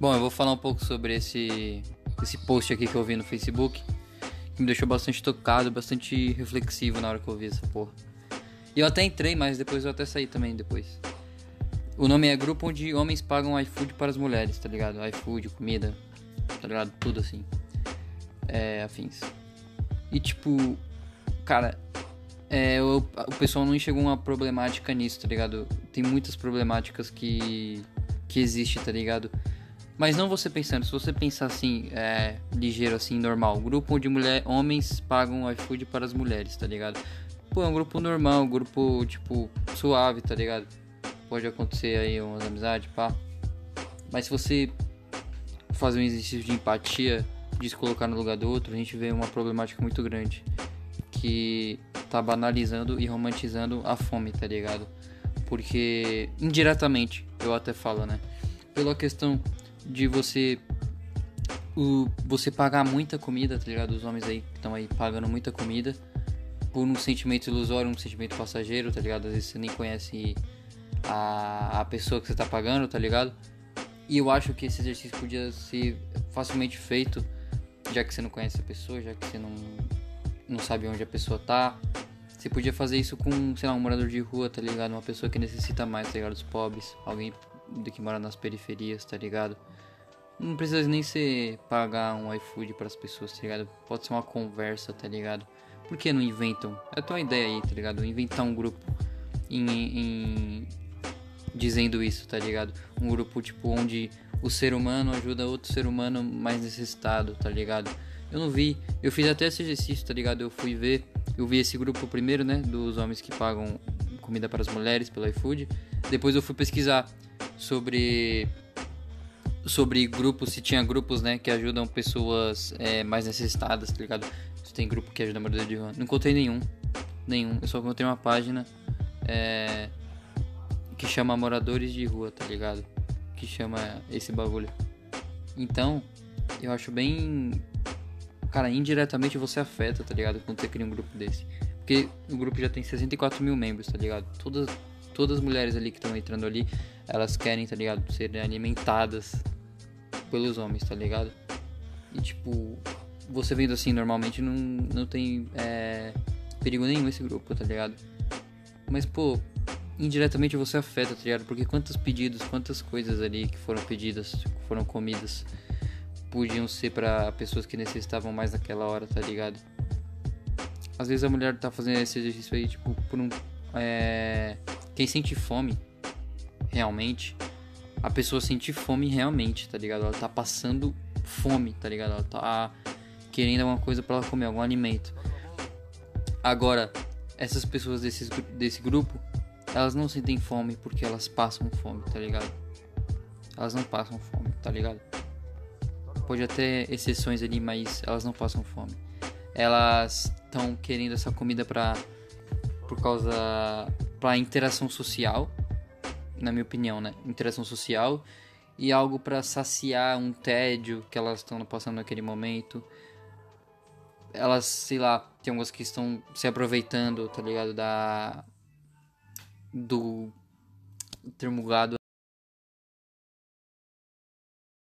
Bom, eu vou falar um pouco sobre esse, esse post aqui que eu vi no Facebook, que me deixou bastante tocado, bastante reflexivo na hora que eu vi essa porra. E eu até entrei, mas depois eu até saí também depois. O nome é Grupo onde homens pagam iFood para as mulheres, tá ligado? iFood, comida, tá ligado? Tudo assim. É, afins. E tipo, cara, é, o, o pessoal não enxergou uma problemática nisso, tá ligado? Tem muitas problemáticas que, que existe, tá ligado? Mas não você pensando, se você pensar assim, é, ligeiro assim, normal, grupo de mulher, homens pagam iFood para as mulheres, tá ligado? Pô, é um grupo normal, um grupo, tipo, suave, tá ligado? Pode acontecer aí umas amizades, pá. Mas se você fazer um exercício de empatia, de se colocar no lugar do outro, a gente vê uma problemática muito grande. Que tá banalizando e romantizando a fome, tá ligado? Porque, indiretamente, eu até falo, né? Pela questão de você o, você pagar muita comida, tá ligado? Os homens aí que estão aí pagando muita comida por um sentimento ilusório, um sentimento passageiro, tá ligado? Às vezes você nem conhece a, a pessoa que você tá pagando, tá ligado? E eu acho que esse exercício podia ser facilmente feito, já que você não conhece a pessoa, já que você não, não sabe onde a pessoa tá. Você podia fazer isso com, sei lá, um morador de rua, tá ligado? Uma pessoa que necessita mais, tá ligado? Os pobres, alguém que mora nas periferias, tá ligado? Não precisa nem ser pagar um iFood para as pessoas, tá ligado? Pode ser uma conversa, tá ligado? Por que não inventam? É a tua ideia aí, tá ligado? Inventar um grupo em, em, dizendo isso, tá ligado? Um grupo tipo onde o ser humano ajuda outro ser humano mais necessitado, tá ligado? Eu não vi, eu fiz até esse exercício, tá ligado? Eu fui ver, eu vi esse grupo primeiro, né? Dos homens que pagam comida para as mulheres pelo iFood. Depois eu fui pesquisar sobre sobre grupos, se tinha grupos, né, que ajudam pessoas é, mais necessitadas, tá ligado? Se tem grupo que ajuda a morador de rua. Não encontrei nenhum. Nenhum. Eu só encontrei uma página é, que chama Moradores de Rua, tá ligado? Que chama esse bagulho. Então, eu acho bem. Cara, indiretamente você afeta, tá ligado? Quando você cria um grupo desse. Porque o grupo já tem 64 mil membros, tá ligado? Todas, todas as mulheres ali que estão entrando ali, elas querem, tá ligado? Serem alimentadas pelos homens, tá ligado? E tipo, você vendo assim normalmente não, não tem é, perigo nenhum esse grupo, tá ligado? Mas pô, indiretamente você afeta, tá ligado? Porque quantos pedidos, quantas coisas ali que foram pedidas, foram comidas, podiam ser para pessoas que necessitavam mais naquela hora, tá ligado? Às vezes a mulher tá fazendo esse exercício aí, tipo, por um. É, quem sente fome, realmente, a pessoa sente fome realmente, tá ligado? Ela tá passando fome, tá ligado? Ela tá querendo alguma coisa para ela comer, algum alimento. Agora, essas pessoas desse, desse grupo, elas não sentem fome porque elas passam fome, tá ligado? Elas não passam fome, tá ligado? Pode até exceções ali, mas elas não passam fome. Elas estão querendo essa comida pra por causa pra interação social, na minha opinião, né? Interação social e algo para saciar um tédio que elas estão passando naquele momento. Elas, sei lá, tem algumas que estão se aproveitando, tá ligado? Da. Do. termo gado.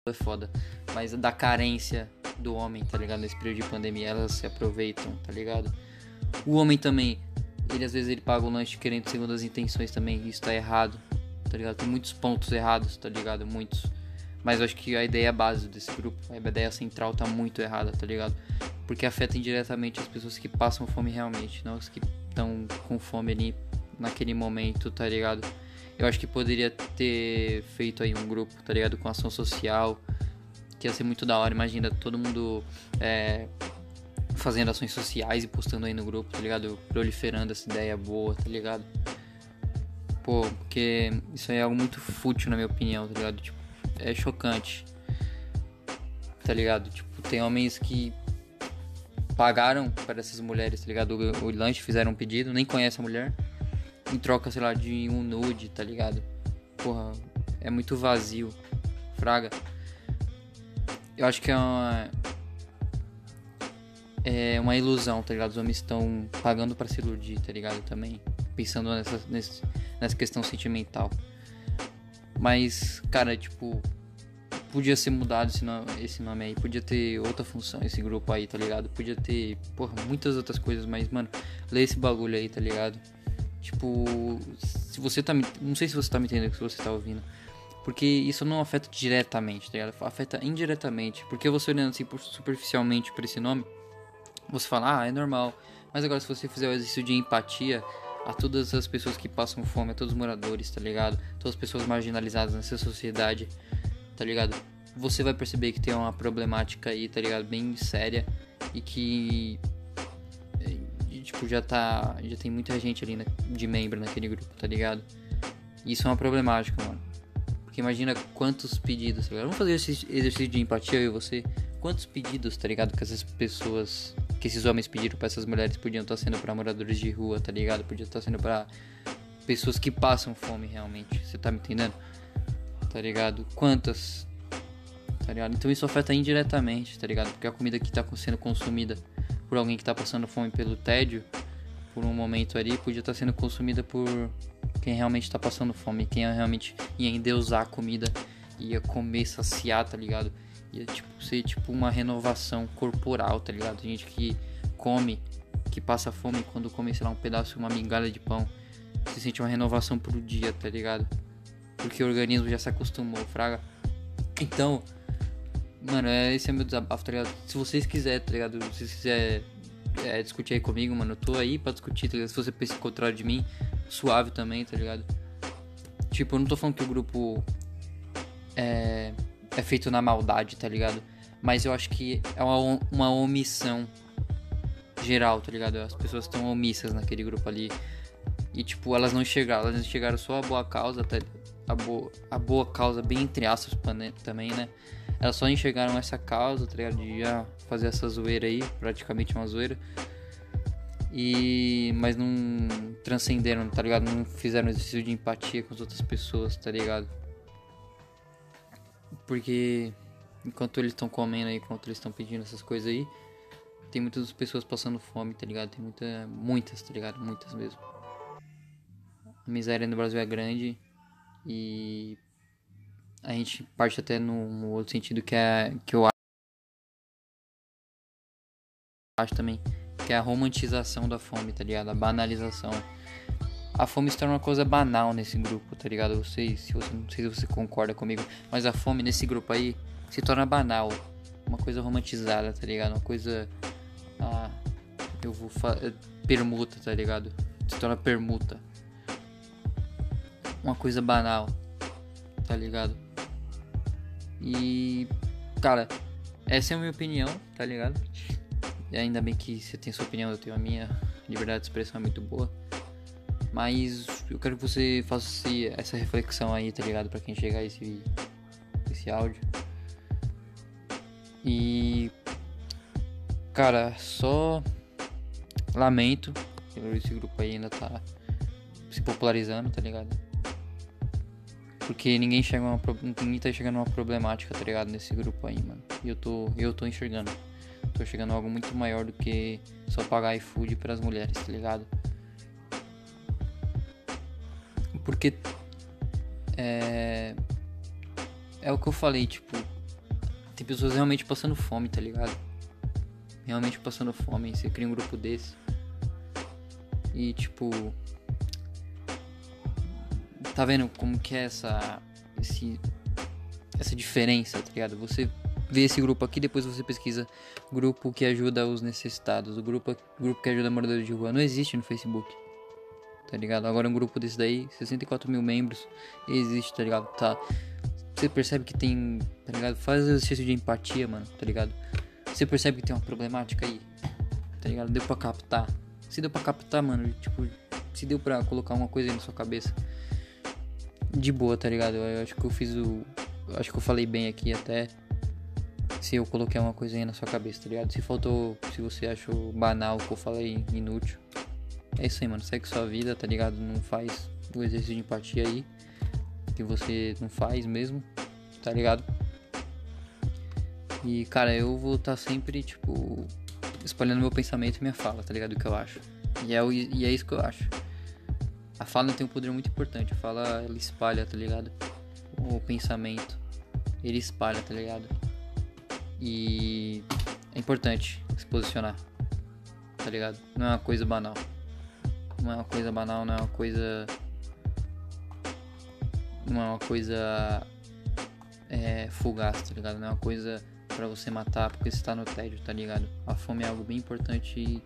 É foda. Mas da carência do homem, tá ligado? Nesse período de pandemia, elas se aproveitam, tá ligado? O homem também, ele às vezes ele paga o lanche querendo segundo as intenções também, isso tá errado, tá ligado? Tem muitos pontos errados, tá ligado? Muitos. Mas eu acho que a ideia base desse grupo, a ideia central tá muito errada, tá ligado? Porque afeta indiretamente as pessoas que passam fome realmente, não as que estão com fome ali naquele momento, tá ligado? Eu acho que poderia ter feito aí um grupo, tá ligado? Com ação social, que ia ser muito da hora. Imagina todo mundo é, fazendo ações sociais e postando aí no grupo, tá ligado? Proliferando essa ideia boa, tá ligado? Pô, porque isso aí é algo muito fútil na minha opinião, tá ligado? Tipo, é chocante. Tá ligado? Tipo, tem homens que pagaram para essas mulheres, tá ligado? O, o lanche, fizeram um pedido, nem conhece a mulher. Em troca, sei lá, de um nude, tá ligado? Porra, é muito vazio. Fraga. Eu acho que é uma. É uma ilusão, tá ligado? Os homens estão pagando para se iludir, tá ligado? Também. Pensando nessa, nessa questão sentimental. Mas, cara, tipo, podia ser mudado esse nome, esse nome aí, podia ter outra função esse grupo aí, tá ligado? Podia ter, porra, muitas outras coisas, mas, mano, lê esse bagulho aí, tá ligado? Tipo, se você tá me. Não sei se você tá me entendendo, se você tá ouvindo. Porque isso não afeta diretamente, tá ligado? Afeta indiretamente. Porque você olhando assim superficialmente por esse nome, você fala, ah, é normal. Mas agora, se você fizer o exercício de empatia a todas as pessoas que passam fome, a todos os moradores, tá ligado? Todas as pessoas marginalizadas nessa sociedade, tá ligado? Você vai perceber que tem uma problemática aí, tá ligado? Bem séria e que e, tipo já tá, já tem muita gente ali na, de membro naquele grupo, tá ligado? Isso é uma problemática, mano. Porque imagina quantos pedidos, tá? Vamos fazer esse exercício de empatia eu e você. Quantos pedidos, tá ligado? Que essas pessoas, que esses homens pediram para essas mulheres podiam estar sendo para moradores de rua, tá ligado? Podia estar sendo para pessoas que passam fome realmente. Você tá me entendendo? Tá ligado? Quantas? Tá ligado? Então isso afeta indiretamente, tá ligado? Porque a comida que tá sendo consumida por alguém que tá passando fome pelo tédio, por um momento ali, podia estar sendo consumida por quem realmente tá passando fome, quem realmente ia endeusar a comida, ia comer, saciar, tá ligado? Ia tipo, ser tipo uma renovação corporal, tá ligado? Gente que come, que passa fome quando come, sei lá, um pedaço, uma migalha de pão, se sente uma renovação pro dia, tá ligado? Porque o organismo já se acostumou, fraga. Então, mano, é, esse é meu desabafo, tá ligado? Se vocês quiserem, tá ligado? Se vocês quiserem é, discutir aí comigo, mano, eu tô aí pra discutir, tá ligado? Se você pensa o contrário de mim, suave também, tá ligado? Tipo, eu não tô falando que o grupo é, é feito na maldade, tá ligado? Mas eu acho que é uma, uma omissão geral, tá ligado? As pessoas estão omissas naquele grupo ali. E, tipo, elas não chegaram, elas chegaram só a boa causa, até a boa, a boa causa, bem entre aspas também, né? Elas só enxergaram essa causa, tá ligado? De já fazer essa zoeira aí, praticamente uma zoeira. E. Mas não transcenderam, tá ligado? Não fizeram exercício de empatia com as outras pessoas, tá ligado? Porque enquanto eles estão comendo aí, enquanto eles estão pedindo essas coisas aí, tem muitas pessoas passando fome, tá ligado? Tem muita, muitas, tá ligado? Muitas mesmo. A miséria no Brasil é grande e a gente parte até no outro sentido que é que eu acho também que é a romantização da fome, tá ligado? A banalização. A fome torna uma coisa banal nesse grupo, tá ligado? Você, se você, não sei se você concorda comigo, mas a fome nesse grupo aí se torna banal. Uma coisa romantizada, tá ligado? Uma coisa. Ah, eu vou. Permuta, tá ligado? Se torna permuta. Uma coisa banal, tá ligado? E. Cara, essa é a minha opinião, tá ligado? E ainda bem que você tem sua opinião, eu tenho a minha. Liberdade de expressão é muito boa. Mas eu quero que você faça essa reflexão aí, tá ligado? Pra quem chegar esse, esse áudio. E. Cara, só lamento esse grupo aí ainda tá se popularizando, tá ligado? Porque ninguém chega uma, ninguém tá chegando uma problemática, tá ligado? Nesse grupo aí, mano. E eu tô, eu tô enxergando tô chegando a algo muito maior do que só pagar iFood para as mulheres, tá ligado? Porque é é o que eu falei, tipo, tem pessoas realmente passando fome, tá ligado? Realmente passando fome, você cria um grupo desse. E tipo, tá vendo como que é essa esse essa diferença, tá ligado? Você vê esse grupo aqui, depois você pesquisa grupo que ajuda os necessitados, o grupo, grupo que ajuda moradores de rua. Não existe no Facebook. Tá ligado? Agora um grupo desse daí, 64 mil membros, existe, tá ligado? Tá. Você percebe que tem. Tá ligado? Faz exercício de empatia, mano, tá ligado? Você percebe que tem uma problemática aí. Tá ligado? Deu pra captar. Se deu pra captar, mano, tipo, se deu pra colocar uma coisa aí na sua cabeça. De boa, tá ligado? Eu acho que eu fiz o. Acho que eu falei bem aqui até se eu coloquei uma coisinha na sua cabeça, tá ligado? Se faltou, se você achou banal o que eu falei, inútil. É isso aí, mano. Segue sua vida, tá ligado? Não faz o exercício de empatia aí. Que você não faz mesmo, tá ligado? E, cara, eu vou estar tá sempre, tipo, espalhando meu pensamento e minha fala, tá ligado? O que eu acho. E é, e é isso que eu acho. A fala tem um poder muito importante. A fala, ela espalha, tá ligado? O pensamento. ele espalha, tá ligado? E é importante se posicionar, tá ligado? Não é uma coisa banal. Não é uma coisa banal, não é uma coisa. Não é uma coisa. É, fugaz, tá ligado? Não é uma coisa para você matar porque você tá no tédio, tá ligado? A fome é algo bem importante e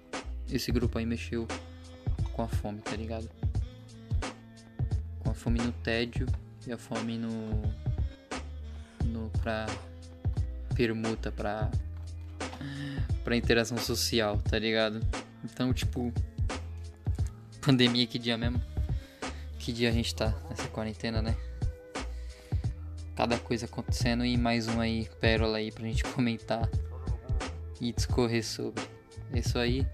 esse grupo aí mexeu com a fome, tá ligado? Fome no tédio e a fome no. no pra permuta, pra. pra interação social, tá ligado? Então, tipo. Pandemia, que dia mesmo? Que dia a gente tá nessa quarentena, né? Cada coisa acontecendo e mais um aí, pérola aí pra gente comentar e discorrer sobre. É isso aí.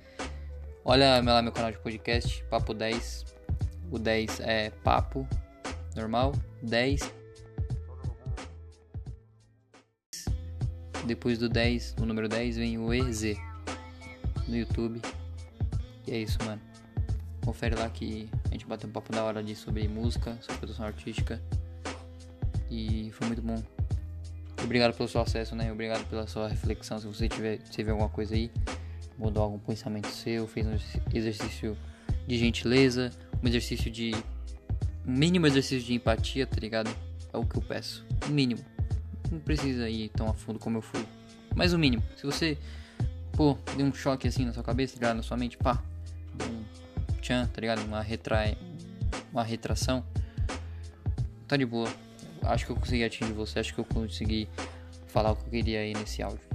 Olha lá meu canal de podcast, Papo 10. O 10 é papo normal, 10. Depois do 10, o número 10 vem o EZ no YouTube. E é isso, mano. Confere lá que a gente bateu um papo da hora ali sobre música, sobre produção artística. E foi muito bom. Obrigado pelo seu acesso, né? Obrigado pela sua reflexão. Se você tiver, se alguma coisa aí, mudou algum pensamento seu, fez um exercício de gentileza, um exercício de. um mínimo exercício de empatia, tá ligado? É o que eu peço. O mínimo. Não precisa ir tão a fundo como eu fui. Mas o mínimo. Se você, pô, deu um choque assim na sua cabeça, tá ligado? Na sua mente, pá. Um tchan, tá ligado? Uma retrai. Uma retração. Tá de boa. Acho que eu consegui atingir você. Acho que eu consegui falar o que eu queria aí nesse áudio.